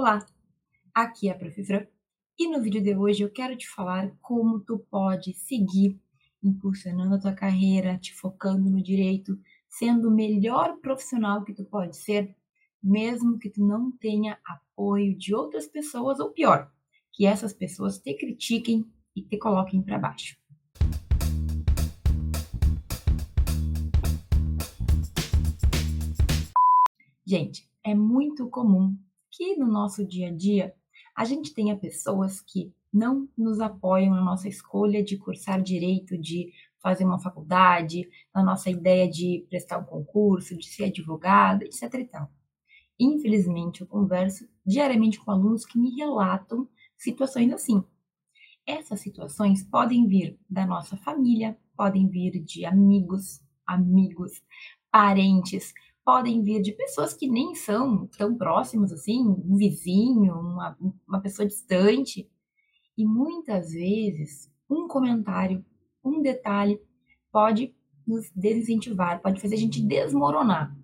Olá, aqui é a Prof. Fran e no vídeo de hoje eu quero te falar como tu pode seguir impulsionando a tua carreira, te focando no direito, sendo o melhor profissional que tu pode ser, mesmo que tu não tenha apoio de outras pessoas ou pior, que essas pessoas te critiquem e te coloquem para baixo. Gente, é muito comum que no nosso dia a dia a gente tenha pessoas que não nos apoiam na nossa escolha de cursar direito, de fazer uma faculdade, na nossa ideia de prestar um concurso, de ser advogado, etc. E tal. Infelizmente, eu converso diariamente com alunos que me relatam situações assim. Essas situações podem vir da nossa família, podem vir de amigos, amigos, parentes, podem vir de pessoas que nem são tão próximos assim, um vizinho, uma, uma pessoa distante. E muitas vezes, um comentário, um detalhe pode nos desincentivar, pode fazer a gente desmoronar.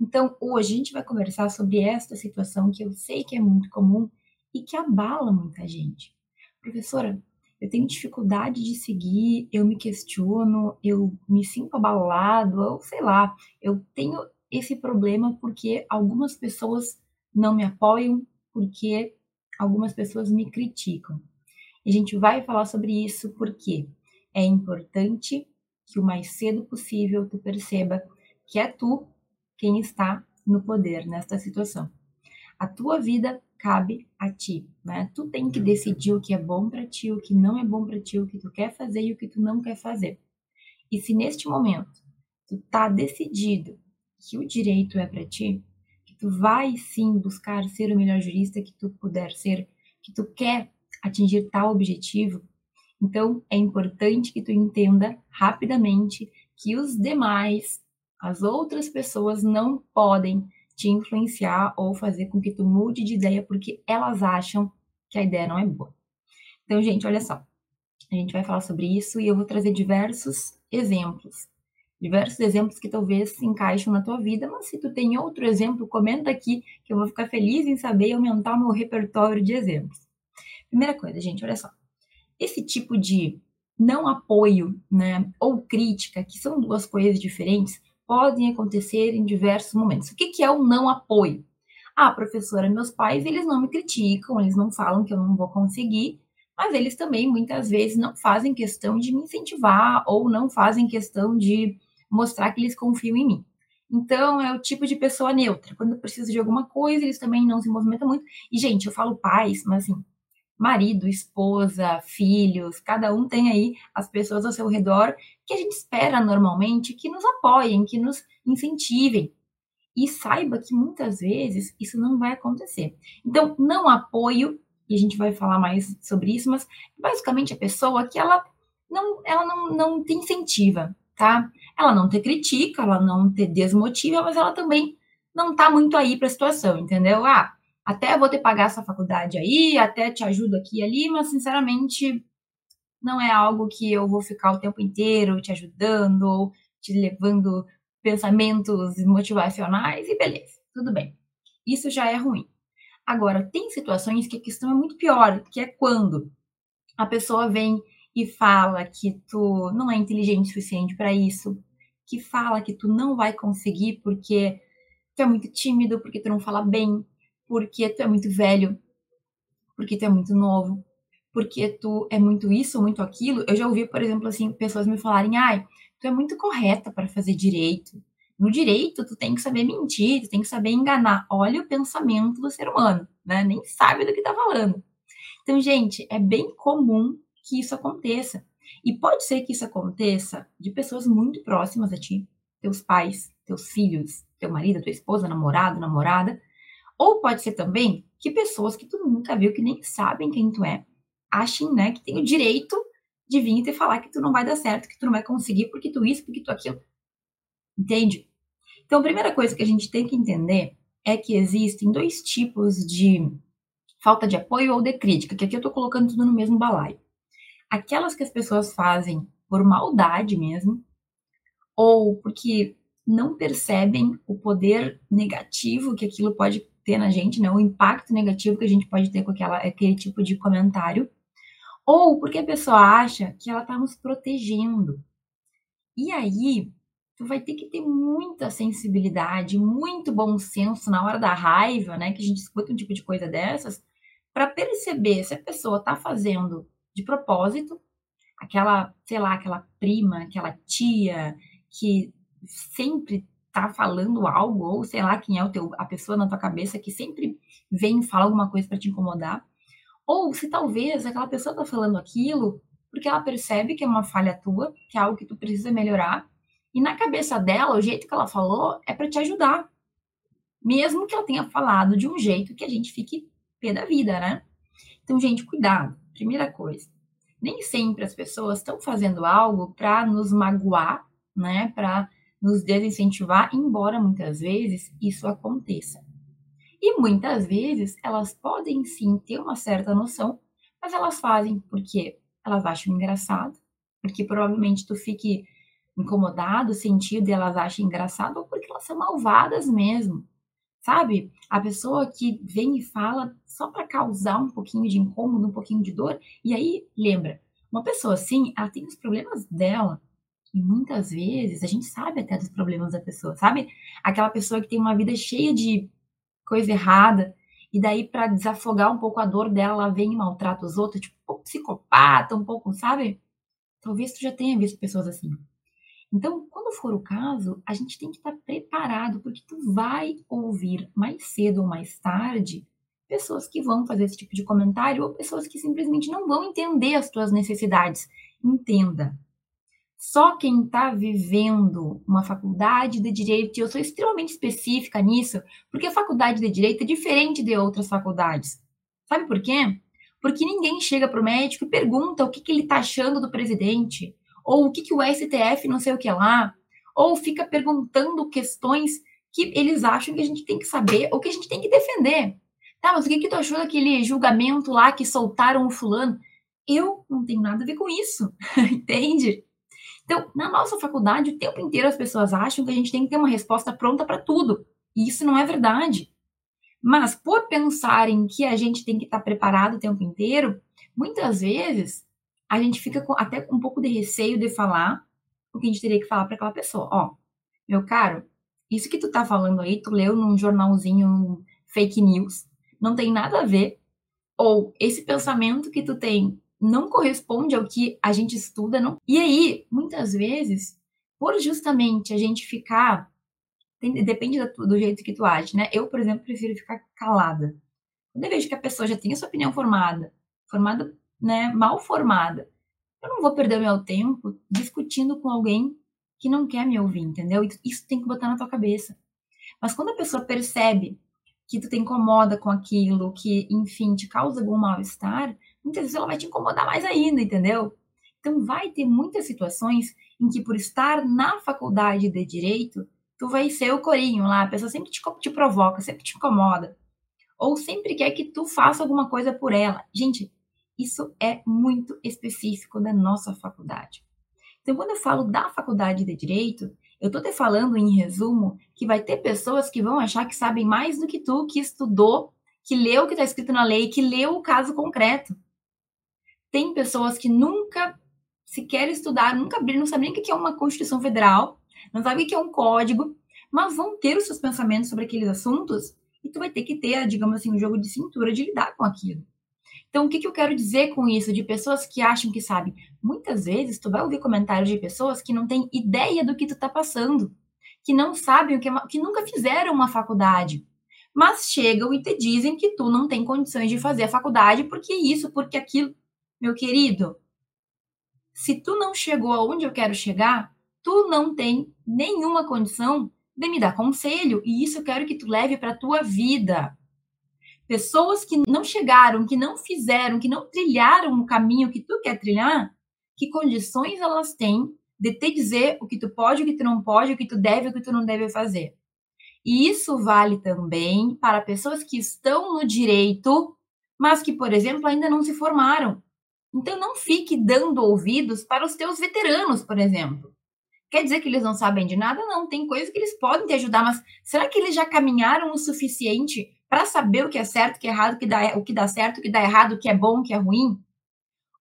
Então, hoje a gente vai conversar sobre esta situação que eu sei que é muito comum e que abala muita gente. Professora, eu tenho dificuldade de seguir, eu me questiono, eu me sinto abalado, ou sei lá, eu tenho esse problema porque algumas pessoas não me apoiam, porque algumas pessoas me criticam. A gente vai falar sobre isso porque é importante que o mais cedo possível tu perceba que é tu quem está no poder nesta situação. A tua vida cabe a ti, né? Tu tem que decidir o que é bom para ti, o que não é bom para ti, o que tu quer fazer e o que tu não quer fazer. E se neste momento tu tá decidido que o direito é para ti, que tu vai sim buscar ser o melhor jurista que tu puder ser, que tu quer atingir tal objetivo, então é importante que tu entenda rapidamente que os demais, as outras pessoas não podem te influenciar ou fazer com que tu mude de ideia porque elas acham que a ideia não é boa. Então, gente, olha só. A gente vai falar sobre isso e eu vou trazer diversos exemplos diversos exemplos que talvez se encaixem na tua vida, mas se tu tem outro exemplo, comenta aqui que eu vou ficar feliz em saber aumentar o meu repertório de exemplos. Primeira coisa, gente, olha só. Esse tipo de não apoio, né, ou crítica, que são duas coisas diferentes, podem acontecer em diversos momentos. O que, que é o não apoio? Ah, professora, meus pais, eles não me criticam, eles não falam que eu não vou conseguir, mas eles também muitas vezes não fazem questão de me incentivar ou não fazem questão de mostrar que eles confiam em mim. Então, é o tipo de pessoa neutra. Quando precisa de alguma coisa, eles também não se movimentam muito. E, gente, eu falo pais, mas assim, marido, esposa, filhos, cada um tem aí as pessoas ao seu redor que a gente espera normalmente que nos apoiem, que nos incentivem. E saiba que muitas vezes isso não vai acontecer. Então, não apoio, e a gente vai falar mais sobre isso, mas basicamente a pessoa que ela não, ela não, não te incentiva, tá? Ela não te critica, ela não te desmotiva, mas ela também não tá muito aí para a situação, entendeu? Ah, até vou te pagar essa faculdade aí, até te ajudo aqui e ali, mas sinceramente não é algo que eu vou ficar o tempo inteiro te ajudando ou te levando pensamentos motivacionais e beleza, tudo bem. Isso já é ruim. Agora, tem situações que a questão é muito pior, que é quando a pessoa vem e fala que tu não é inteligente o suficiente para isso, que fala que tu não vai conseguir porque tu é muito tímido, porque tu não fala bem, porque tu é muito velho, porque tu é muito novo, porque tu é muito isso, muito aquilo. Eu já ouvi, por exemplo, assim, pessoas me falarem: "Ai, tu é muito correta para fazer direito. No direito, tu tem que saber mentir, tu tem que saber enganar. Olha o pensamento do ser humano, né? Nem sabe do que tá falando. Então, gente, é bem comum que isso aconteça. E pode ser que isso aconteça de pessoas muito próximas a ti, teus pais, teus filhos, teu marido, tua esposa, namorado, namorada. Ou pode ser também que pessoas que tu nunca viu, que nem sabem quem tu é, achem, né, que tem o direito de vir e te falar que tu não vai dar certo, que tu não vai conseguir, porque tu isso, porque tu aquilo. Entende? Então, a primeira coisa que a gente tem que entender é que existem dois tipos de falta de apoio ou de crítica, que aqui eu tô colocando tudo no mesmo balaio aquelas que as pessoas fazem por maldade mesmo, ou porque não percebem o poder negativo que aquilo pode ter na gente, né? O impacto negativo que a gente pode ter com aquela, aquele tipo de comentário. Ou porque a pessoa acha que ela está nos protegendo. E aí, tu vai ter que ter muita sensibilidade, muito bom senso na hora da raiva, né? Que a gente escuta um tipo de coisa dessas, para perceber se a pessoa está fazendo de propósito, aquela, sei lá, aquela prima, aquela tia que sempre tá falando algo, ou sei lá quem é o teu, a pessoa na tua cabeça que sempre vem falar alguma coisa para te incomodar, ou se talvez aquela pessoa tá falando aquilo porque ela percebe que é uma falha tua, que é algo que tu precisa melhorar, e na cabeça dela, o jeito que ela falou é para te ajudar. Mesmo que ela tenha falado de um jeito que a gente fique pé da vida, né? Então, gente, cuidado. Primeira coisa. Nem sempre as pessoas estão fazendo algo para nos magoar, né? Para nos desincentivar, embora muitas vezes isso aconteça. E muitas vezes elas podem sim ter uma certa noção, mas elas fazem porque elas acham engraçado, porque provavelmente tu fique incomodado, sentido e elas acham engraçado, ou porque elas são malvadas mesmo. Sabe? A pessoa que vem e fala só para causar um pouquinho de incômodo, um pouquinho de dor, e aí lembra, uma pessoa assim, ela tem os problemas dela. E muitas vezes a gente sabe até dos problemas da pessoa, sabe? Aquela pessoa que tem uma vida cheia de coisa errada, e daí para desafogar um pouco a dor dela, ela vem e maltrata os outros, tipo, um pouco psicopata, um pouco, sabe? Talvez tu já tenha visto pessoas assim. Então, quando for o caso, a gente tem que estar preparado, porque tu vai ouvir mais cedo ou mais tarde pessoas que vão fazer esse tipo de comentário ou pessoas que simplesmente não vão entender as tuas necessidades. Entenda, só quem está vivendo uma faculdade de direito, e eu sou extremamente específica nisso, porque a faculdade de direito é diferente de outras faculdades. Sabe por quê? Porque ninguém chega para o médico e pergunta o que, que ele está achando do presidente, ou o que, que o STF não sei o que lá, ou fica perguntando questões que eles acham que a gente tem que saber ou que a gente tem que defender. Tá, mas o que, que tu achou daquele julgamento lá que soltaram o fulano? Eu não tenho nada a ver com isso, entende? Então, na nossa faculdade, o tempo inteiro as pessoas acham que a gente tem que ter uma resposta pronta para tudo. E isso não é verdade. Mas, por pensarem que a gente tem que estar tá preparado o tempo inteiro, muitas vezes a gente fica com, até um pouco de receio de falar o que a gente teria que falar para aquela pessoa. Ó, meu caro, isso que tu tá falando aí, tu leu num jornalzinho fake news, não tem nada a ver. Ou esse pensamento que tu tem não corresponde ao que a gente estuda, não. E aí, muitas vezes, por justamente a gente ficar, depende do, do jeito que tu age, né? Eu, por exemplo, prefiro ficar calada. Quando eu vejo que a pessoa já tem a sua opinião formada, formada, né, mal formada, eu não vou perder meu tempo discutindo com alguém que não quer me ouvir, entendeu? Isso tem que botar na tua cabeça. Mas quando a pessoa percebe que tu te incomoda com aquilo, que, enfim, te causa algum mal-estar, muitas vezes ela vai te incomodar mais ainda, entendeu? Então vai ter muitas situações em que por estar na faculdade de direito, tu vai ser o corinho lá, a pessoa sempre te, te provoca, sempre te incomoda. Ou sempre quer que tu faça alguma coisa por ela. Gente, isso é muito específico da nossa faculdade. Então, quando eu falo da faculdade de direito, eu tô te falando em resumo que vai ter pessoas que vão achar que sabem mais do que tu, que estudou, que leu o que está escrito na lei, que leu o caso concreto. Tem pessoas que nunca sequer estudaram, nunca abriram, não sabem nem o que é uma Constituição Federal, não sabem o que é um código, mas vão ter os seus pensamentos sobre aqueles assuntos e tu vai ter que ter, digamos assim, um jogo de cintura de lidar com aquilo. Então, o que, que eu quero dizer com isso? De pessoas que acham que sabem. Muitas vezes, tu vai ouvir comentários de pessoas que não têm ideia do que tu tá passando, que não sabem o que é uma, que nunca fizeram uma faculdade, mas chegam e te dizem que tu não tem condições de fazer a faculdade porque isso, porque aquilo. Meu querido, se tu não chegou aonde eu quero chegar, tu não tem nenhuma condição de me dar conselho, e isso eu quero que tu leve para tua vida. Pessoas que não chegaram, que não fizeram, que não trilharam o caminho que tu quer trilhar, que condições elas têm de te dizer o que tu pode, o que tu não pode, o que tu deve, o que tu não deve fazer. E isso vale também para pessoas que estão no direito, mas que, por exemplo, ainda não se formaram. Então, não fique dando ouvidos para os teus veteranos, por exemplo. Quer dizer que eles não sabem de nada? Não, tem coisas que eles podem te ajudar, mas será que eles já caminharam o suficiente para saber o que é certo, o que é errado, o que, dá, o que dá certo, o que dá errado, o que é bom, o que é ruim?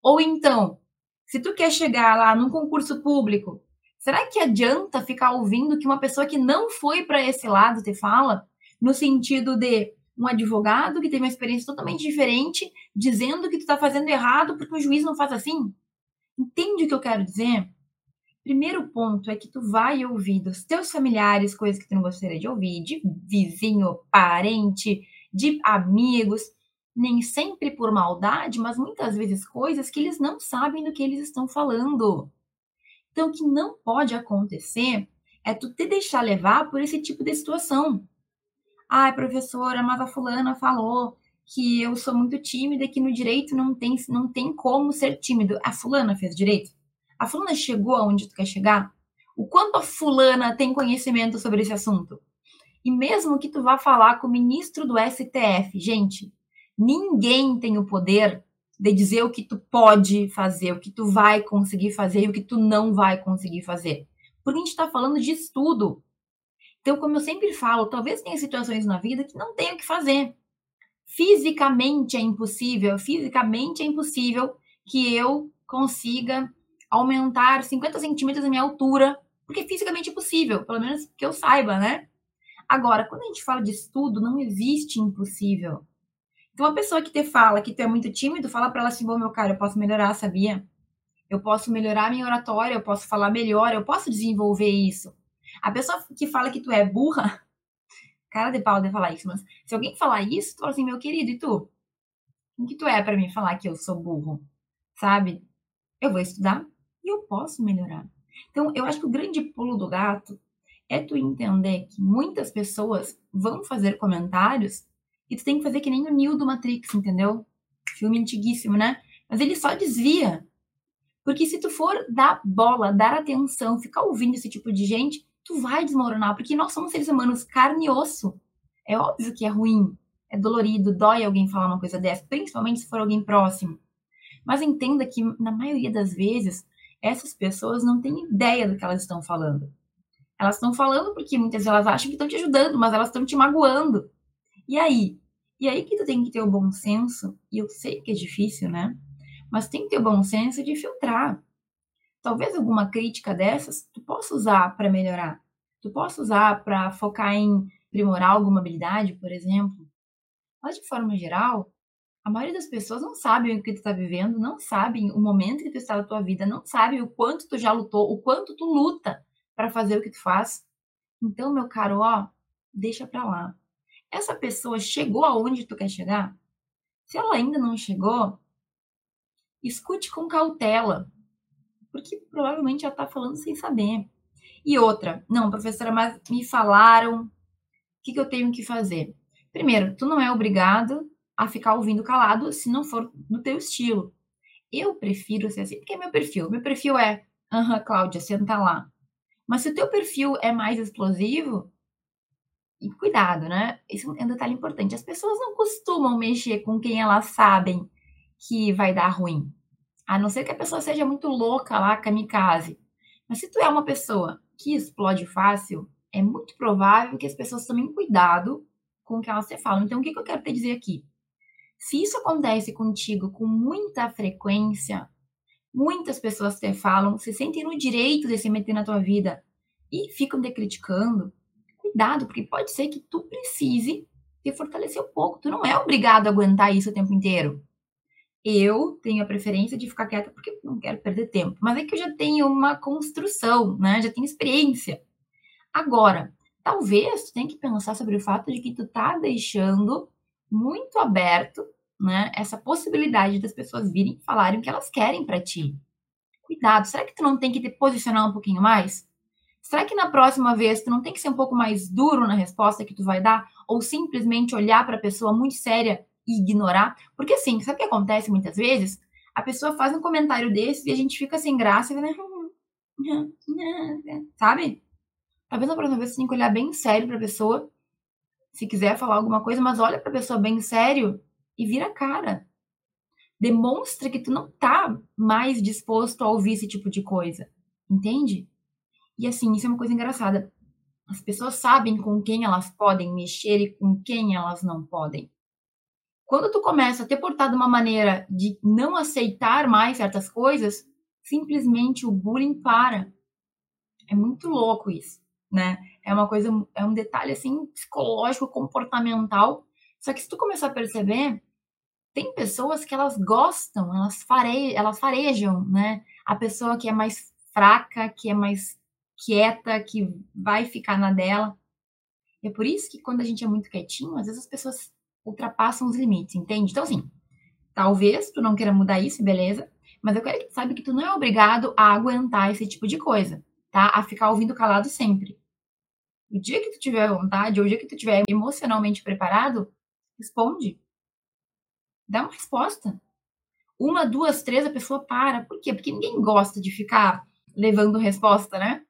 Ou então, se tu quer chegar lá num concurso público, será que adianta ficar ouvindo que uma pessoa que não foi para esse lado te fala? No sentido de um advogado que teve uma experiência totalmente diferente, dizendo que tu está fazendo errado porque o juiz não faz assim? Entende o que eu quero dizer? Primeiro ponto é que tu vai ouvir dos teus familiares coisas que tu não gostaria de ouvir, de vizinho, parente, de amigos, nem sempre por maldade, mas muitas vezes coisas que eles não sabem do que eles estão falando. Então, o que não pode acontecer é tu te deixar levar por esse tipo de situação. Ai, professora, mas a fulana falou que eu sou muito tímida e que no direito não tem, não tem como ser tímido. A fulana fez direito? A fulana chegou aonde tu quer chegar? O quanto a fulana tem conhecimento sobre esse assunto? E mesmo que tu vá falar com o ministro do STF, gente, ninguém tem o poder de dizer o que tu pode fazer, o que tu vai conseguir fazer e o que tu não vai conseguir fazer. Porque a gente está falando de estudo. Então, como eu sempre falo, talvez tenha situações na vida que não tenha o que fazer. Fisicamente é impossível, fisicamente é impossível que eu consiga aumentar 50 centímetros a minha altura, porque é fisicamente impossível, pelo menos que eu saiba, né? Agora, quando a gente fala de estudo, não existe impossível. Então, uma pessoa que te fala que tu é muito tímido, fala para ela assim, bom, meu cara, eu posso melhorar, sabia? Eu posso melhorar minha oratória, eu posso falar melhor, eu posso desenvolver isso. A pessoa que fala que tu é burra, cara de pau de falar isso, mas se alguém falar isso, tu fala assim, meu querido, e tu? O que tu é para mim falar que eu sou burro? Sabe? Eu vou estudar, e eu posso melhorar. Então, eu acho que o grande pulo do gato é tu entender que muitas pessoas vão fazer comentários e tu tem que fazer que nem o Neo do Matrix, entendeu? Filme antiguíssimo, né? Mas ele só desvia. Porque se tu for dar bola, dar atenção, ficar ouvindo esse tipo de gente, tu vai desmoronar, porque nós somos seres humanos carne e osso. É óbvio que é ruim, é dolorido, dói alguém falar uma coisa dessa, principalmente se for alguém próximo. Mas entenda que, na maioria das vezes, essas pessoas não têm ideia do que elas estão falando. Elas estão falando porque muitas vezes elas acham que estão te ajudando, mas elas estão te magoando. E aí? E aí que tu tem que ter o bom senso, e eu sei que é difícil, né? Mas tem que ter o bom senso de filtrar. Talvez alguma crítica dessas tu possa usar para melhorar. Tu possa usar para focar em aprimorar alguma habilidade, por exemplo. Mas de forma geral, a maioria das pessoas não sabem o que tu está vivendo, não sabem o momento que tu está na tua vida, não sabem o quanto tu já lutou, o quanto tu luta para fazer o que tu faz. Então, meu caro, ó, deixa para lá. Essa pessoa chegou aonde tu quer chegar? Se ela ainda não chegou, escute com cautela, porque provavelmente ela está falando sem saber. E outra, não, professora, mas me falaram o que, que eu tenho que fazer. Primeiro, tu não é obrigado a ficar ouvindo calado se não for no teu estilo. Eu prefiro ser assim, porque é meu perfil. Meu perfil é, aham, Cláudia, senta lá. Mas se o teu perfil é mais explosivo, e cuidado, né? Esse é um detalhe importante. As pessoas não costumam mexer com quem elas sabem que vai dar ruim. A não ser que a pessoa seja muito louca lá, kamikaze. Mas se tu é uma pessoa que explode fácil, é muito provável que as pessoas tomem cuidado com o que elas te falam. Então, o que, que eu quero te dizer aqui? Se isso acontece contigo com muita frequência, muitas pessoas te falam, se sentem no direito de se meter na tua vida e ficam te criticando, cuidado, porque pode ser que tu precise te fortalecer um pouco. Tu não é obrigado a aguentar isso o tempo inteiro. Eu tenho a preferência de ficar quieta porque não quero perder tempo. Mas é que eu já tenho uma construção, né? Já tenho experiência. Agora, talvez tu tenha que pensar sobre o fato de que tu tá deixando muito aberto né, essa possibilidade das pessoas virem falarem o que elas querem para ti. Cuidado, será que tu não tem que te posicionar um pouquinho mais? Será que na próxima vez tu não tem que ser um pouco mais duro na resposta que tu vai dar? Ou simplesmente olhar para a pessoa muito séria e ignorar? Porque assim, sabe o que acontece muitas vezes? A pessoa faz um comentário desse e a gente fica sem graça né? sabe? Talvez na próxima vez você tenha que olhar bem sério para a pessoa, se quiser falar alguma coisa, mas olha para a pessoa bem sério e vira a cara. Demonstra que tu não tá mais disposto a ouvir esse tipo de coisa. Entende? E assim, isso é uma coisa engraçada. As pessoas sabem com quem elas podem mexer e com quem elas não podem. Quando tu começa a ter portado uma maneira de não aceitar mais certas coisas, simplesmente o bullying para. É muito louco isso, né? É uma coisa, é um detalhe assim psicológico, comportamental. Só que se tu começar a perceber, tem pessoas que elas gostam, elas, fare, elas farejam, né? A pessoa que é mais fraca, que é mais quieta, que vai ficar na dela. É por isso que quando a gente é muito quietinho, às vezes as pessoas ultrapassam os limites, entende? Então, assim, talvez tu não queira mudar isso, beleza? Mas eu quero que tu saiba que tu não é obrigado a aguentar esse tipo de coisa, tá? A ficar ouvindo calado sempre. O dia que tu tiver vontade, ou o dia que tu tiver emocionalmente preparado, responde. Dá uma resposta. Uma, duas, três, a pessoa para. Por quê? Porque ninguém gosta de ficar levando resposta, né?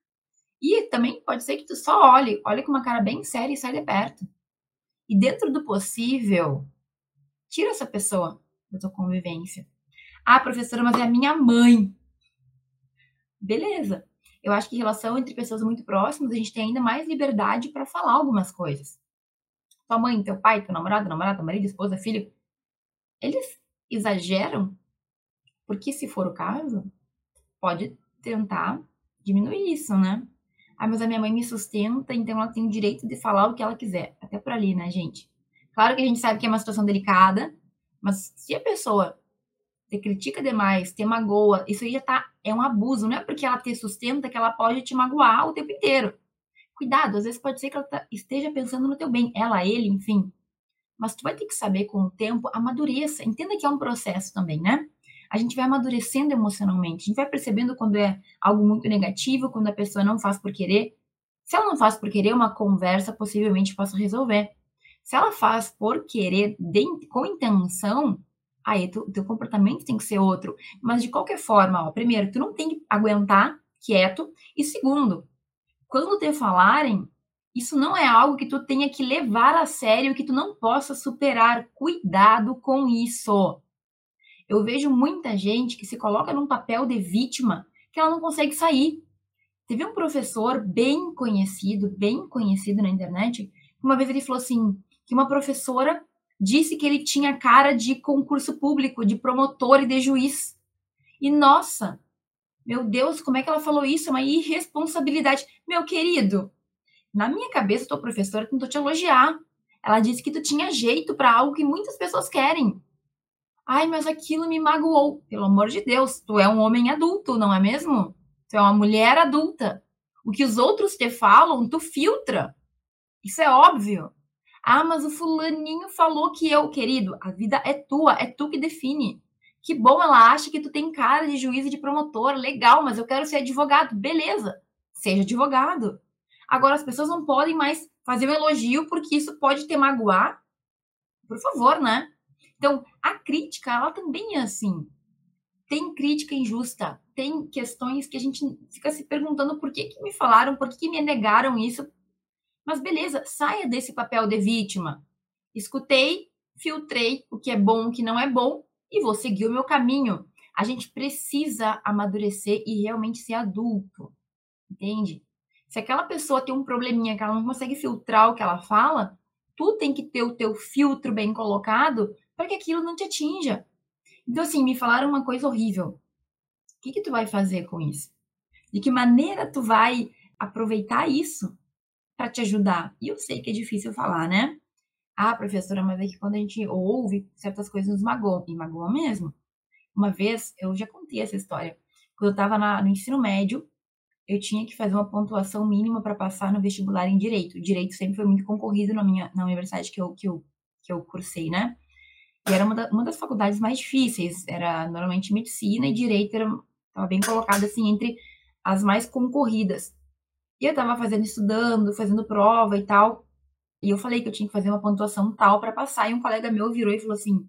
E também pode ser que tu só olhe, olhe com uma cara bem séria e sai de perto. E dentro do possível, tira essa pessoa da tua convivência. Ah, professora, mas é a minha mãe. Beleza. Eu acho que em relação entre pessoas muito próximas, a gente tem ainda mais liberdade para falar algumas coisas. Tua mãe, teu pai, teu namorado, namorada, marido, esposa, filho, eles exageram? Porque se for o caso, pode tentar diminuir isso, né? Ah, mas a minha mãe me sustenta, então ela tem o direito de falar o que ela quiser. Até por ali, né, gente? Claro que a gente sabe que é uma situação delicada, mas se a pessoa te critica demais, te magoa, isso aí já tá, é um abuso. Não é porque ela te sustenta que ela pode te magoar o tempo inteiro. Cuidado, às vezes pode ser que ela tá, esteja pensando no teu bem, ela, ele, enfim. Mas tu vai ter que saber com o tempo, amadureça. Entenda que é um processo também, né? a gente vai amadurecendo emocionalmente. A gente vai percebendo quando é algo muito negativo, quando a pessoa não faz por querer. Se ela não faz por querer, uma conversa possivelmente possa resolver. Se ela faz por querer, de, com intenção, aí o teu comportamento tem que ser outro. Mas de qualquer forma, ó, primeiro, tu não tem que aguentar quieto. E segundo, quando te falarem, isso não é algo que tu tenha que levar a sério, que tu não possa superar. Cuidado com isso. Eu vejo muita gente que se coloca num papel de vítima que ela não consegue sair. Teve um professor bem conhecido, bem conhecido na internet, uma vez ele falou assim, que uma professora disse que ele tinha cara de concurso público, de promotor e de juiz. E nossa, meu Deus, como é que ela falou isso? É uma irresponsabilidade. Meu querido, na minha cabeça, tua professora tentou te elogiar. Ela disse que tu tinha jeito para algo que muitas pessoas querem. Ai, mas aquilo me magoou. Pelo amor de Deus, tu é um homem adulto, não é mesmo? Tu é uma mulher adulta. O que os outros te falam, tu filtra. Isso é óbvio. Ah, mas o fulaninho falou que eu, querido, a vida é tua, é tu que define. Que bom, ela acha que tu tem cara de juiz e de promotor, legal, mas eu quero ser advogado. Beleza, seja advogado. Agora, as pessoas não podem mais fazer um elogio porque isso pode te magoar. Por favor, né? Então, a crítica, ela também é assim. Tem crítica injusta, tem questões que a gente fica se perguntando por que, que me falaram, por que, que me negaram isso. Mas beleza, saia desse papel de vítima. Escutei, filtrei o que é bom, o que não é bom e vou seguir o meu caminho. A gente precisa amadurecer e realmente ser adulto, entende? Se aquela pessoa tem um probleminha que ela não consegue filtrar o que ela fala, tu tem que ter o teu filtro bem colocado para que aquilo não te atinja. Então, assim, me falaram uma coisa horrível. O que, que tu vai fazer com isso? De que maneira tu vai aproveitar isso para te ajudar? E eu sei que é difícil falar, né? Ah, professora, mas é que quando a gente ouve certas coisas nos magoam. E magoam mesmo. Uma vez, eu já contei essa história. Quando eu estava no ensino médio, eu tinha que fazer uma pontuação mínima para passar no vestibular em Direito. Direito sempre foi muito concorrido na minha na universidade que eu, que eu, que eu cursei, né? E era uma, da, uma das faculdades mais difíceis, era normalmente medicina e direito era estava bem colocado assim entre as mais concorridas. E eu estava fazendo, estudando, fazendo prova e tal. E eu falei que eu tinha que fazer uma pontuação tal para passar. E um colega meu virou e falou assim: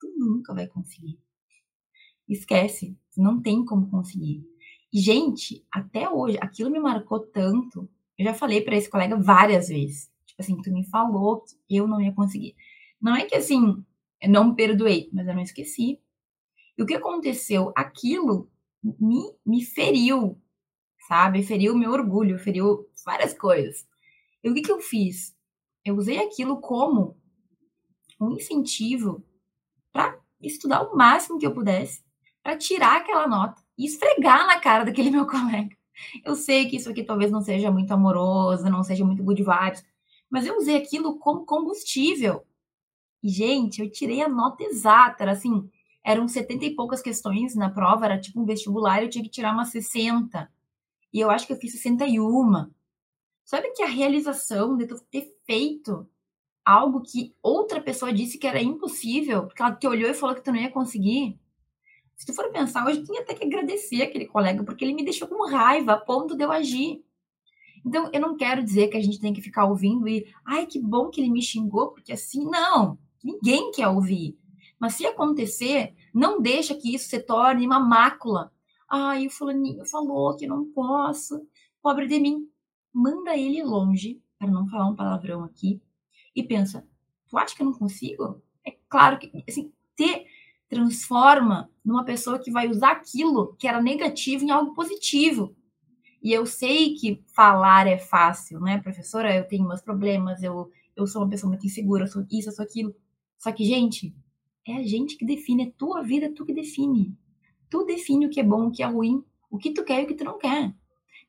Tu nunca vai conseguir. Esquece, não tem como conseguir. Gente, até hoje, aquilo me marcou tanto. Eu já falei para esse colega várias vezes. Tipo assim, tu me falou que eu não ia conseguir. Não é que assim, eu não perdoei, mas eu não esqueci. E o que aconteceu? Aquilo me, me feriu, sabe? Feriu meu orgulho, feriu várias coisas. E o que, que eu fiz? Eu usei aquilo como um incentivo para estudar o máximo que eu pudesse, para tirar aquela nota e esfregar na cara daquele meu colega. Eu sei que isso aqui talvez não seja muito amoroso, não seja muito good vibes, mas eu usei aquilo como combustível. E, gente, eu tirei a nota exata, era assim, eram 70 e poucas questões na prova, era tipo um vestibular, eu tinha que tirar umas 60. E eu acho que eu fiz 61. Sabe que a realização de ter feito algo que outra pessoa disse que era impossível, porque ela te olhou e falou que tu não ia conseguir. Se tu for pensar, hoje tinha até que agradecer aquele colega, porque ele me deixou com raiva a ponto de eu agir. Então, eu não quero dizer que a gente tem que ficar ouvindo e, ai, que bom que ele me xingou, porque assim, não, ninguém quer ouvir. Mas se acontecer, não deixa que isso se torne uma mácula. Ai, o fulaninho falou que não posso, pobre de mim. Manda ele longe, para não falar um palavrão aqui, e pensa: tu acha que eu não consigo? É claro que, assim, te transforma numa pessoa que vai usar aquilo que era negativo em algo positivo. E eu sei que falar é fácil, né, professora? Eu tenho meus problemas, eu, eu sou uma pessoa muito insegura, eu sou isso, eu sou aquilo. Só que, gente, é a gente que define, é tua vida, é tu que define. Tu define o que é bom, o que é ruim, o que tu quer e o que tu não quer.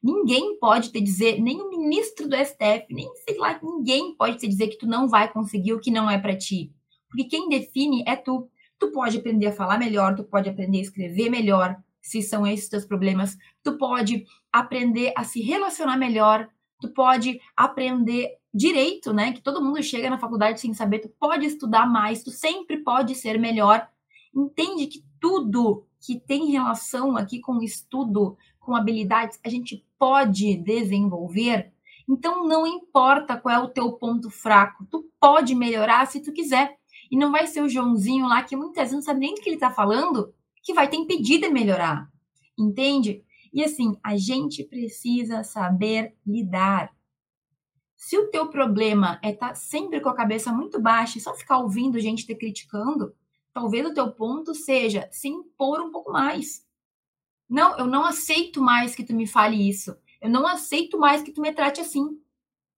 Ninguém pode te dizer, nem o ministro do STF, nem sei lá, ninguém pode te dizer que tu não vai conseguir o que não é para ti. Porque quem define é tu. Tu pode aprender a falar melhor, tu pode aprender a escrever melhor, se são esses teus problemas. Tu pode aprender a se relacionar melhor, tu pode aprender direito, né? Que todo mundo chega na faculdade sem saber, tu pode estudar mais, tu sempre pode ser melhor. Entende que tudo que tem relação aqui com estudo, com habilidades, a gente pode desenvolver. Então não importa qual é o teu ponto fraco, tu pode melhorar se tu quiser. E não vai ser o Joãozinho lá que muitas vezes não sabe nem do que ele está falando, que vai ter impedido de melhorar. Entende? E assim, a gente precisa saber lidar. Se o teu problema é estar tá sempre com a cabeça muito baixa e só ficar ouvindo gente te criticando, talvez o teu ponto seja se impor um pouco mais. Não, eu não aceito mais que tu me fale isso. Eu não aceito mais que tu me trate assim.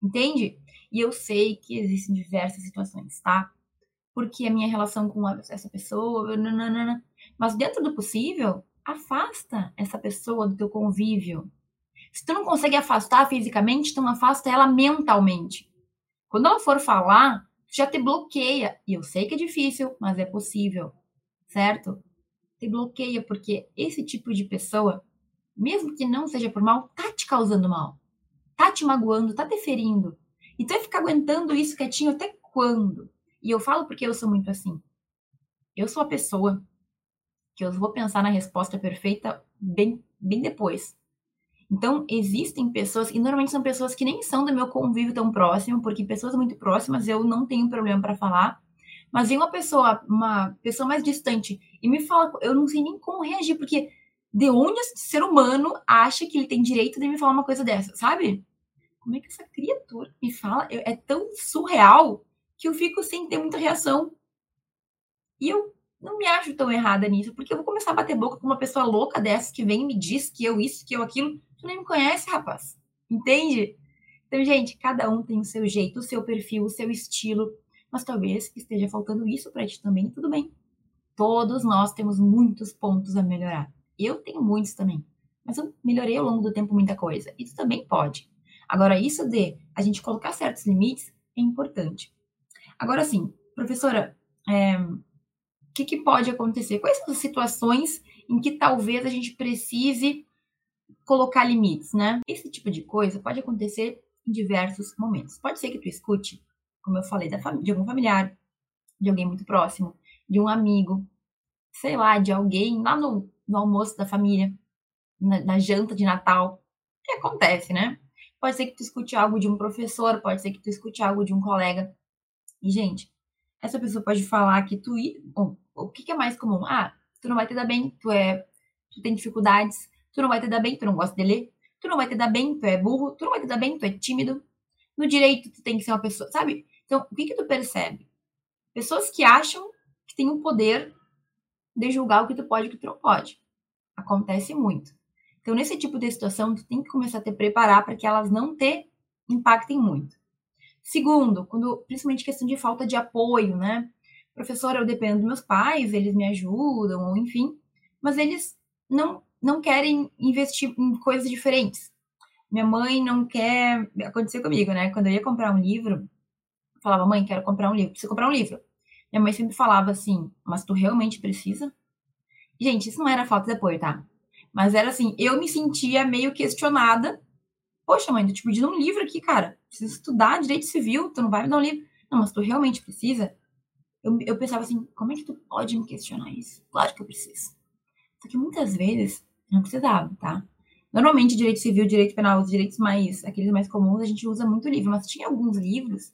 Entende? E eu sei que existem diversas situações, tá? Porque a minha relação com essa pessoa, mas dentro do possível, afasta essa pessoa do teu convívio. Se tu não consegue afastar fisicamente, então afasta ela mentalmente. Quando ela for falar, já te bloqueia. E eu sei que é difícil, mas é possível, certo? Te bloqueia, porque esse tipo de pessoa, mesmo que não seja por mal, tá te causando mal. Tá te magoando, tá te ferindo. E tu vai ficar aguentando isso quietinho até quando? E eu falo porque eu sou muito assim. Eu sou a pessoa que eu vou pensar na resposta perfeita bem, bem depois. Então, existem pessoas, e normalmente são pessoas que nem são do meu convívio tão próximo, porque pessoas muito próximas eu não tenho problema para falar, mas vem uma pessoa, uma pessoa mais distante, e me fala, eu não sei nem como reagir, porque de onde esse ser humano acha que ele tem direito de me falar uma coisa dessa, sabe? Como é que essa criatura me fala? É tão surreal que eu fico sem ter muita reação. E eu não me acho tão errada nisso, porque eu vou começar a bater boca com uma pessoa louca dessa que vem e me diz que eu isso, que eu aquilo. Tu nem me conhece, rapaz. Entende? Então, gente, cada um tem o seu jeito, o seu perfil, o seu estilo. Mas talvez esteja faltando isso para ti também, tudo bem. Todos nós temos muitos pontos a melhorar. Eu tenho muitos também. Mas eu melhorei ao longo do tempo muita coisa. Isso também pode. Agora, isso de a gente colocar certos limites é importante. Agora, sim, professora, é, o que, que pode acontecer? Quais são as situações em que talvez a gente precise colocar limites, né? Esse tipo de coisa pode acontecer em diversos momentos. Pode ser que tu escute, como eu falei, de algum familiar, de alguém muito próximo, de um amigo, sei lá, de alguém lá no, no almoço da família, na, na, janta de Natal. que acontece, né? Pode ser que tu escute algo de um professor, pode ser que tu escute algo de um colega. E, gente, essa pessoa pode falar que tu. Bom, o que, é mais comum? Ah, tu não vai te dar bem, tu é. Tu tem dificuldades, tu não vai te dar bem, tu não gosta de ler, tu não vai te dar bem, tu é burro, tu não vai te dar bem, tu é tímido. No direito, tu tem que ser uma pessoa, sabe? Então, o que, que tu percebe? Pessoas que acham que tem o poder de julgar o que tu pode e o que tu não pode. Acontece muito. Então, nesse tipo de situação, tu tem que começar a te preparar para que elas não te impactem muito. Segundo, quando principalmente questão de falta de apoio, né? Professora, eu dependo dos meus pais, eles me ajudam, ou enfim, mas eles não não querem investir em coisas diferentes. Minha mãe não quer. Aconteceu comigo, né? Quando eu ia comprar um livro, falava, mãe, quero comprar um livro, preciso comprar um livro. Minha mãe sempre falava assim, mas tu realmente precisa? Gente, isso não era falta de apoio, tá? Mas era assim, eu me sentia meio questionada. Poxa, mãe, tu te pedindo um livro aqui, cara. Preciso estudar direito civil, tu não vai me dar um livro. Não, mas tu realmente precisa? Eu, eu pensava assim, como é que tu pode me questionar isso? Claro que eu preciso. Só que muitas vezes não precisava, tá? Normalmente, direito civil, direito penal, os direitos mais, aqueles mais comuns, a gente usa muito livro, mas tinha alguns livros,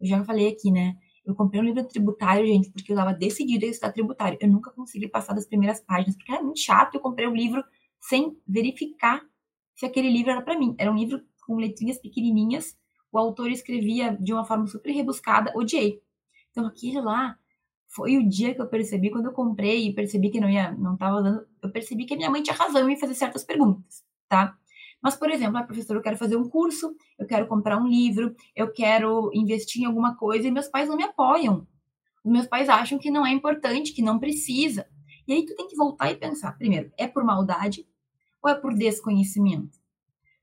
eu já falei aqui, né? Eu comprei um livro tributário, gente, porque eu estava decidida a estudar tributário. Eu nunca consegui passar das primeiras páginas, porque era muito chato. Eu comprei um livro sem verificar se aquele livro era para mim. Era um livro com letrinhas pequenininhas. O autor escrevia de uma forma super rebuscada. Odiei. Então, aquele lá foi o dia que eu percebi, quando eu comprei e percebi que não ia, não estava dando, eu percebi que a minha mãe tinha razão em fazer certas perguntas, tá? Mas, por exemplo, a professora, eu quero fazer um curso, eu quero comprar um livro, eu quero investir em alguma coisa e meus pais não me apoiam. Os meus pais acham que não é importante, que não precisa. E aí tu tem que voltar e pensar, primeiro, é por maldade ou é por desconhecimento?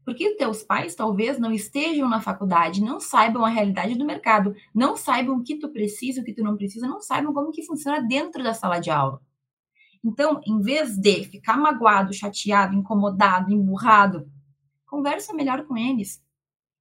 Porque teus pais talvez não estejam na faculdade, não saibam a realidade do mercado, não saibam o que tu precisa, o que tu não precisa, não saibam como que funciona dentro da sala de aula. Então, em vez de ficar magoado, chateado, incomodado, emburrado, Conversa melhor com eles.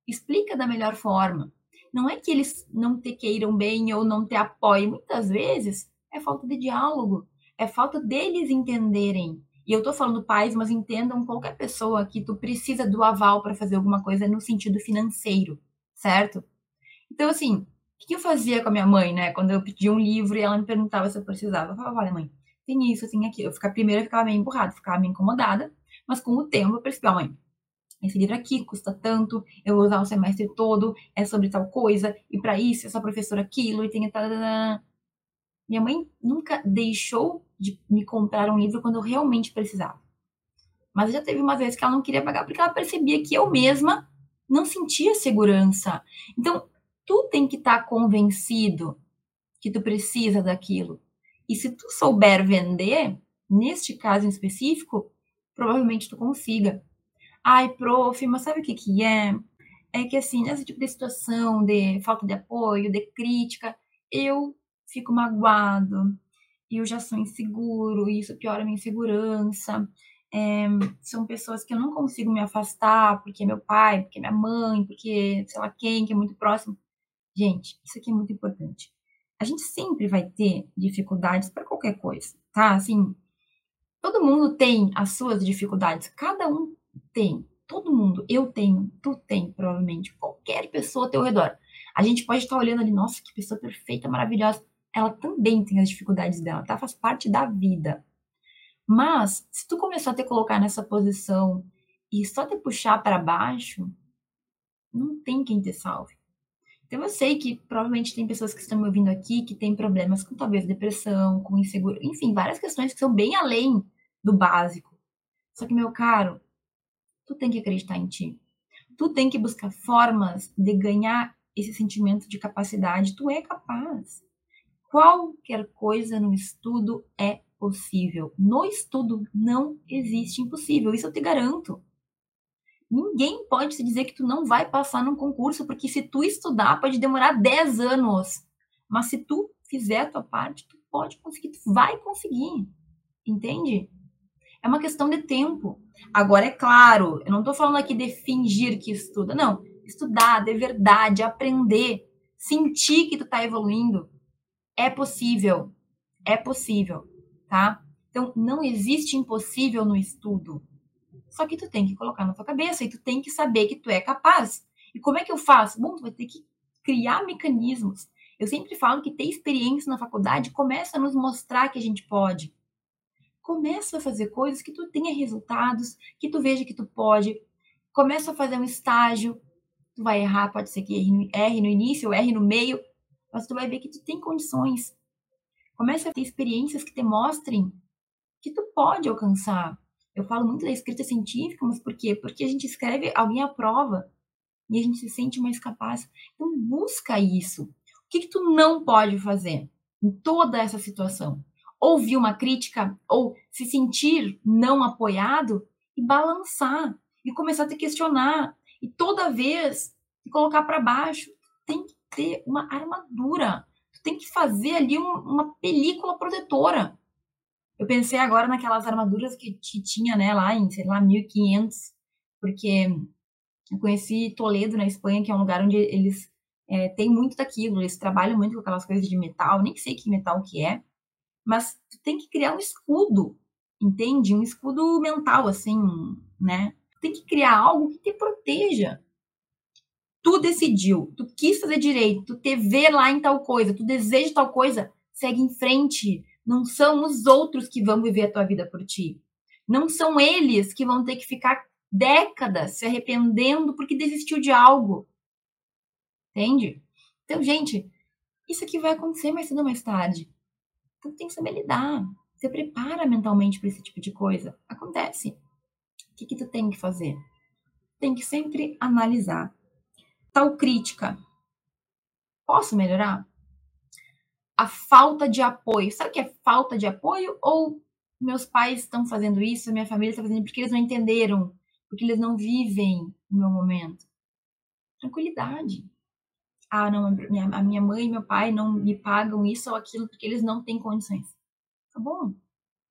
Explica da melhor forma. Não é que eles não te queiram bem ou não te apoiem. Muitas vezes é falta de diálogo. É falta deles entenderem. E eu tô falando pais, mas entendam qualquer pessoa que tu precisa do aval para fazer alguma coisa no sentido financeiro, certo? Então, assim, o que eu fazia com a minha mãe, né? Quando eu pedia um livro e ela me perguntava se eu precisava. Eu falava, olha, mãe, tem isso, tem aquilo. Eu ficava, primeiro eu ficava meio emburrada, ficava meio incomodada, mas com o tempo eu percebi, mãe, esse livro aqui custa tanto, eu vou usar o semestre todo, é sobre tal coisa, e para isso essa professora aquilo, e tem. Minha mãe nunca deixou de me comprar um livro quando eu realmente precisava. Mas já teve uma vez que ela não queria pagar porque ela percebia que eu mesma não sentia segurança. Então, tu tem que estar tá convencido que tu precisa daquilo. E se tu souber vender, neste caso em específico, provavelmente tu consiga. Ai, prof, mas sabe o que que é? É que assim, nesse tipo de situação de falta de apoio, de crítica, eu fico magoado, e eu já sou inseguro, e isso piora a minha insegurança. É, são pessoas que eu não consigo me afastar, porque é meu pai, porque é minha mãe, porque sei lá quem, que é muito próximo. Gente, isso aqui é muito importante. A gente sempre vai ter dificuldades para qualquer coisa, tá? Assim, todo mundo tem as suas dificuldades, cada um tem. Todo mundo. Eu tenho, tu tem, provavelmente. Qualquer pessoa ao teu redor. A gente pode estar olhando ali, nossa, que pessoa perfeita, maravilhosa. Ela também tem as dificuldades dela, tá? Faz parte da vida. Mas, se tu começar a te colocar nessa posição e só te puxar para baixo, não tem quem te salve. Então, eu sei que provavelmente tem pessoas que estão me ouvindo aqui que têm problemas com talvez depressão, com insegurança, enfim, várias questões que são bem além do básico. Só que, meu caro, tu tem que acreditar em ti. Tu tem que buscar formas de ganhar esse sentimento de capacidade. Tu é capaz. Qualquer coisa no estudo é possível. No estudo não existe impossível, isso eu te garanto. Ninguém pode se dizer que tu não vai passar num concurso, porque se tu estudar pode demorar 10 anos. Mas se tu fizer a tua parte, tu pode conseguir, tu vai conseguir. Entende? É uma questão de tempo. Agora, é claro, eu não estou falando aqui de fingir que estuda, não. Estudar de verdade, aprender, sentir que tu está evoluindo. É possível. É possível, tá? Então, não existe impossível no estudo. Só que tu tem que colocar na tua cabeça e tu tem que saber que tu é capaz. E como é que eu faço? Bom, tu vai ter que criar mecanismos. Eu sempre falo que ter experiência na faculdade começa a nos mostrar que a gente pode começa a fazer coisas que tu tenha resultados, que tu veja que tu pode. Começa a fazer um estágio. Tu vai errar, pode ser que erre no início, ou erre no meio, mas tu vai ver que tu tem condições. Começa a ter experiências que te mostrem que tu pode alcançar. Eu falo muito da escrita científica, mas por quê? Porque a gente escreve, alguém aprova. e a gente se sente mais capaz. Então busca isso. O que, que tu não pode fazer em toda essa situação? Ouvir uma crítica ou se sentir não apoiado e balançar e começar a te questionar e toda vez colocar para baixo. Tem que ter uma armadura. Tu tem que fazer ali um, uma película protetora. Eu pensei agora naquelas armaduras que, tinha, né, lá em, sei lá, 1500, porque eu conheci Toledo, na Espanha, que é um lugar onde eles é, têm muito daquilo, eles trabalham muito com aquelas coisas de metal, nem sei que metal que é, mas tu tem que criar um escudo, entende? Um escudo mental, assim, né? Tem que criar algo que te proteja. Tu decidiu, tu quis fazer direito, tu te vê lá em tal coisa, tu deseja tal coisa, segue em frente. Não são os outros que vão viver a tua vida por ti. Não são eles que vão ter que ficar décadas se arrependendo porque desistiu de algo. Entende? Então, gente, isso aqui vai acontecer mais cedo ou mais tarde. Então tem que saber lidar. Você prepara mentalmente para esse tipo de coisa. Acontece. O que, que tu tem que fazer? Tem que sempre analisar. Tal crítica. Posso melhorar? A falta de apoio. Sabe o que é falta de apoio? Ou meus pais estão fazendo isso, minha família está fazendo porque eles não entenderam porque eles não vivem o meu momento. Tranquilidade. Ah, não, a minha mãe e meu pai não me pagam isso ou aquilo porque eles não têm condições. Tá bom.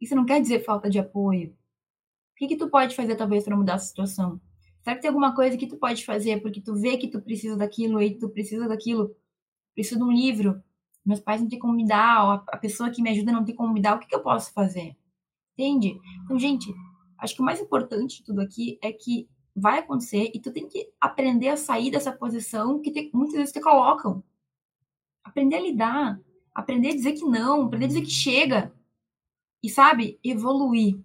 Isso não quer dizer falta de apoio. O que, que tu pode fazer, talvez, para mudar essa situação? Será que tem alguma coisa que tu pode fazer porque tu vê que tu precisa daquilo e tu precisa daquilo? Preciso de um livro. Meus pais não têm como me dar, a pessoa que me ajuda não tem como me dar. O que, que eu posso fazer? Entende? Então, gente, Acho que o mais importante de tudo aqui é que vai acontecer e tu tem que aprender a sair dessa posição que te, muitas vezes te colocam. Aprender a lidar, aprender a dizer que não, aprender a dizer que chega. E sabe, evoluir.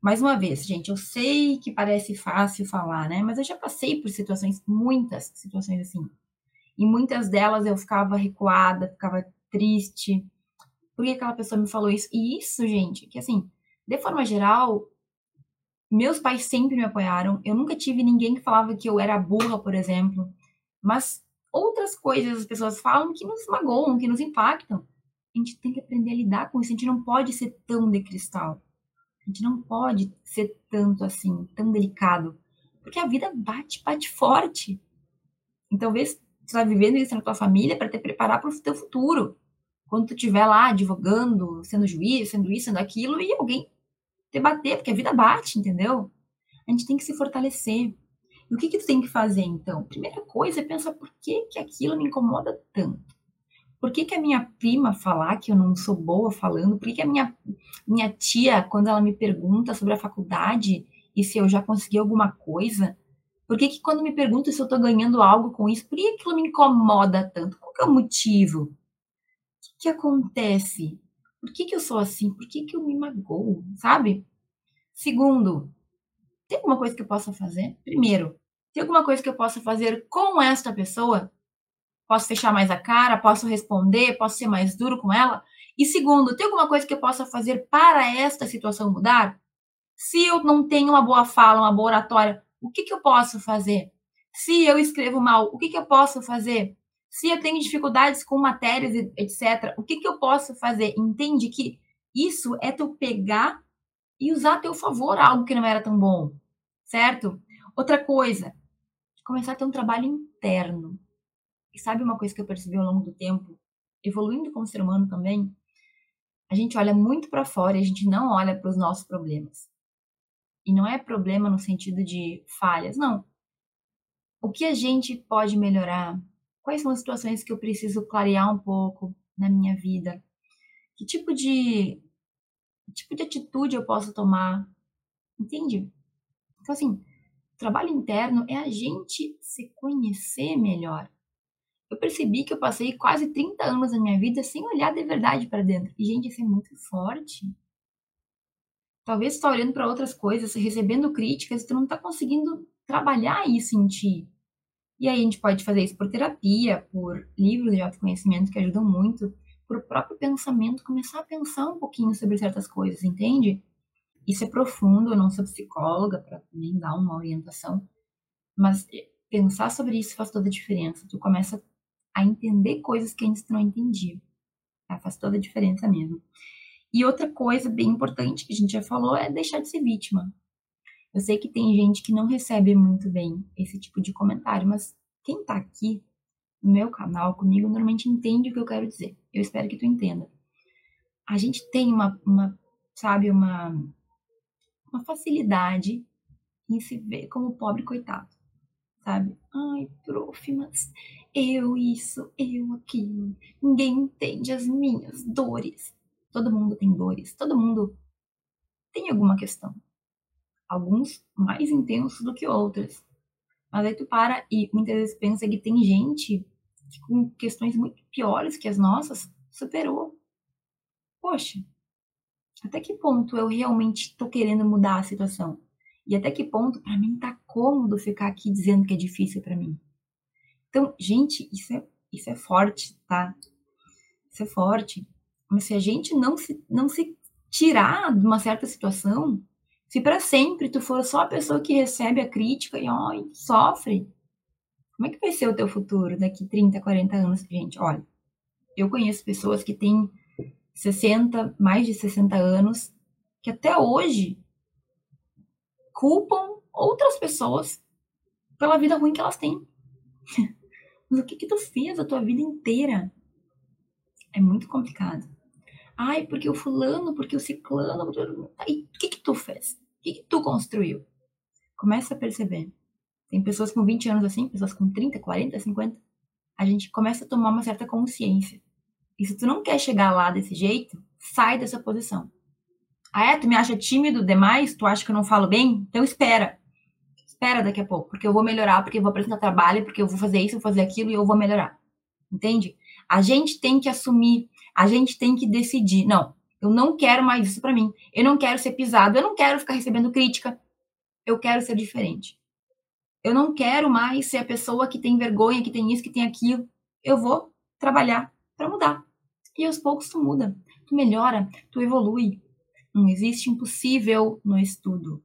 Mais uma vez, gente, eu sei que parece fácil falar, né? Mas eu já passei por situações, muitas situações assim. E muitas delas eu ficava recuada, ficava triste. Por que aquela pessoa me falou isso? E isso, gente, que assim, de forma geral, meus pais sempre me apoiaram. Eu nunca tive ninguém que falava que eu era burra, por exemplo. Mas outras coisas as pessoas falam que nos magoam, que nos impactam. A gente tem que aprender a lidar com isso. A gente não pode ser tão de cristal. Gente não pode ser tanto assim, tão delicado. Porque a vida bate, bate forte. Então, talvez você está vivendo isso na tua família para te preparar para o teu futuro. Quando tu estiver lá advogando, sendo juiz, sendo isso, sendo aquilo, e alguém debater, porque a vida bate, entendeu? A gente tem que se fortalecer. E o que, que tu tem que fazer, então? Primeira coisa é pensar por que, que aquilo me incomoda tanto. Por que, que a minha prima falar que eu não sou boa falando? Por que, que a minha, minha tia, quando ela me pergunta sobre a faculdade e se eu já consegui alguma coisa, por que, que quando me pergunta se eu estou ganhando algo com isso, por que aquilo me incomoda tanto? Qual é o motivo? O que, que acontece? Por que, que eu sou assim? Por que, que eu me magoo? Sabe? Segundo, tem alguma coisa que eu possa fazer? Primeiro, tem alguma coisa que eu possa fazer com esta pessoa? Posso fechar mais a cara? Posso responder? Posso ser mais duro com ela? E segundo, tem alguma coisa que eu possa fazer para esta situação mudar? Se eu não tenho uma boa fala, uma boa oratória, o que, que eu posso fazer? Se eu escrevo mal, o que, que eu posso fazer? Se eu tenho dificuldades com matérias, etc., o que, que eu posso fazer? Entende que isso é tu pegar e usar a teu favor algo que não era tão bom, certo? Outra coisa, começar a ter um trabalho interno. E sabe uma coisa que eu percebi ao longo do tempo, evoluindo como ser humano também? A gente olha muito para fora e a gente não olha para os nossos problemas. E não é problema no sentido de falhas, não. O que a gente pode melhorar? Quais são as situações que eu preciso clarear um pouco na minha vida? Que tipo de que tipo de atitude eu posso tomar? Entende? Então assim, trabalho interno é a gente se conhecer melhor. Eu percebi que eu passei quase 30 anos da minha vida sem olhar de verdade para dentro. E gente, isso é muito forte. Talvez você está olhando para outras coisas, recebendo críticas, tu não está conseguindo trabalhar isso em ti. E aí a gente pode fazer isso por terapia, por livros de autoconhecimento que ajudam muito, por próprio pensamento, começar a pensar um pouquinho sobre certas coisas, entende? Isso é profundo, eu não sou psicóloga para nem dar uma orientação, mas pensar sobre isso faz toda a diferença. Tu começa a entender coisas que antes não entendia. Tá? Faz toda a diferença mesmo. E outra coisa bem importante que a gente já falou é deixar de ser vítima. Eu sei que tem gente que não recebe muito bem esse tipo de comentário, mas quem tá aqui no meu canal comigo normalmente entende o que eu quero dizer. Eu espero que tu entenda. A gente tem uma, uma sabe, uma, uma facilidade em se ver como pobre coitado, sabe? Ai, prof, mas eu isso, eu aquilo. Ninguém entende as minhas dores. Todo mundo tem dores, todo mundo tem alguma questão. Alguns mais intensos do que outros. Mas aí tu para e muitas vezes pensa que tem gente que com questões muito piores que as nossas superou. Poxa, até que ponto eu realmente tô querendo mudar a situação? E até que ponto para mim tá cômodo ficar aqui dizendo que é difícil para mim? Então, gente, isso é, isso é forte, tá? Isso é forte. Mas se a gente não se, não se tirar de uma certa situação, se para sempre tu for só a pessoa que recebe a crítica e ó, sofre, como é que vai ser o teu futuro daqui 30, 40 anos, gente? Olha, eu conheço pessoas que têm 60, mais de 60 anos, que até hoje culpam outras pessoas pela vida ruim que elas têm. Mas o que que tu fez a tua vida inteira? É muito complicado. Ai, porque o fulano, porque o ciclano. Aí, o que que tu fez? O que que tu construiu? Começa a perceber. Tem pessoas com 20 anos assim, pessoas com 30, 40, 50. A gente começa a tomar uma certa consciência. E se tu não quer chegar lá desse jeito, sai dessa posição. Ah, é? Tu me acha tímido demais? Tu acha que eu não falo bem? Então espera. Espera daqui a pouco, porque eu vou melhorar, porque eu vou apresentar trabalho, porque eu vou fazer isso, vou fazer aquilo e eu vou melhorar. Entende? A gente tem que assumir a gente tem que decidir. Não, eu não quero mais isso para mim. Eu não quero ser pisado, eu não quero ficar recebendo crítica. Eu quero ser diferente. Eu não quero mais ser a pessoa que tem vergonha, que tem isso, que tem aquilo. Eu vou trabalhar para mudar. E aos poucos tu muda, tu melhora, tu evolui. Não existe impossível no estudo.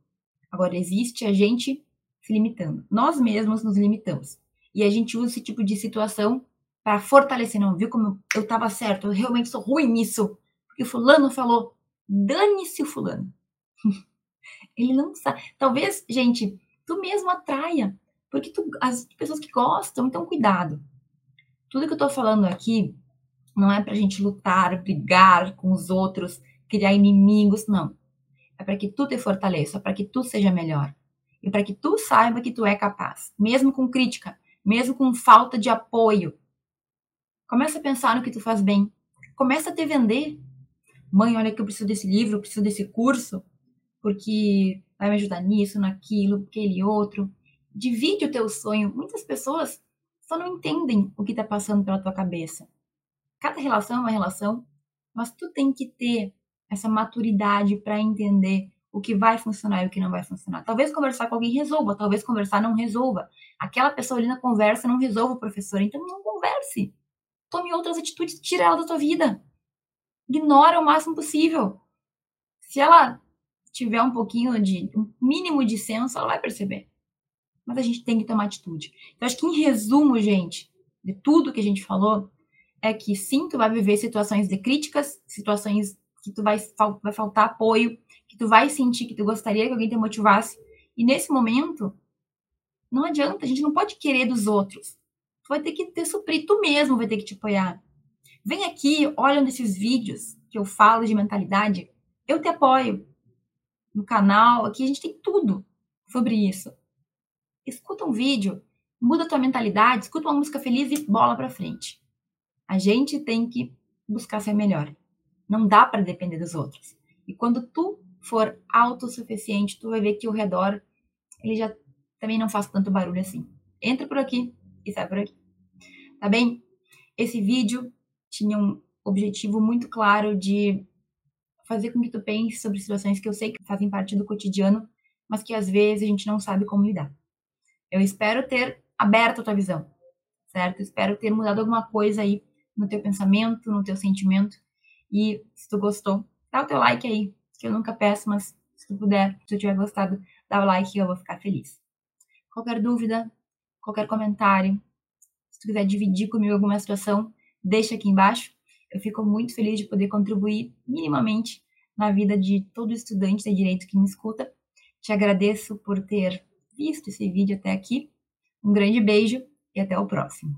Agora existe a gente se limitando. Nós mesmos nos limitamos. E a gente usa esse tipo de situação para fortalecer. Não, viu como eu estava certo? Eu realmente sou ruim nisso. Porque o fulano falou, dane-se o fulano. Ele não sabe. Talvez, gente, tu mesmo atraia. Porque tu, as pessoas que gostam, então cuidado. Tudo que eu tô falando aqui não é pra gente lutar, brigar com os outros, criar inimigos, não. É para que tu te fortaleça, para que tu seja melhor. E para que tu saiba que tu é capaz, mesmo com crítica, mesmo com falta de apoio, Começa a pensar no que tu faz bem. Começa a te vender. Mãe, olha que eu preciso desse livro, eu preciso desse curso, porque vai me ajudar nisso, naquilo, aquele outro. Divide o teu sonho. Muitas pessoas só não entendem o que está passando pela tua cabeça. Cada relação é uma relação, mas tu tem que ter essa maturidade para entender o que vai funcionar e o que não vai funcionar. Talvez conversar com alguém resolva, talvez conversar não resolva. Aquela pessoa ali na conversa não resolve o professor, então não converse. Tome outras atitudes, tira ela da tua vida. Ignora o máximo possível. Se ela tiver um pouquinho de, um mínimo de senso, ela vai perceber. Mas a gente tem que tomar atitude. Então, acho que em resumo, gente, de tudo que a gente falou, é que sim, tu vai viver situações de críticas, situações que tu vai, vai faltar apoio, que tu vai sentir que tu gostaria que alguém te motivasse. E nesse momento, não adianta, a gente não pode querer dos outros. Tu vai ter que ter suprir, tu mesmo vai ter que te apoiar. Vem aqui, olha nesses vídeos que eu falo de mentalidade, eu te apoio. No canal, aqui a gente tem tudo sobre isso. Escuta um vídeo, muda tua mentalidade, escuta uma música feliz e bola para frente. A gente tem que buscar ser melhor. Não dá para depender dos outros. E quando tu for autossuficiente, tu vai ver que o redor ele já também não faz tanto barulho assim. Entra por aqui, e sai por aqui. Tá bem? Esse vídeo tinha um objetivo muito claro de fazer com que tu pense sobre situações que eu sei que fazem parte do cotidiano, mas que às vezes a gente não sabe como lidar. Eu espero ter aberto a tua visão, certo? Espero ter mudado alguma coisa aí no teu pensamento, no teu sentimento. E se tu gostou, dá o teu like aí, eu nunca peço, mas se tu puder, se tu tiver gostado, dá o like e eu vou ficar feliz. Qualquer dúvida, qualquer comentário, se tu quiser dividir comigo alguma situação, deixa aqui embaixo. Eu fico muito feliz de poder contribuir minimamente na vida de todo estudante de direito que me escuta. Te agradeço por ter visto esse vídeo até aqui. Um grande beijo e até o próximo.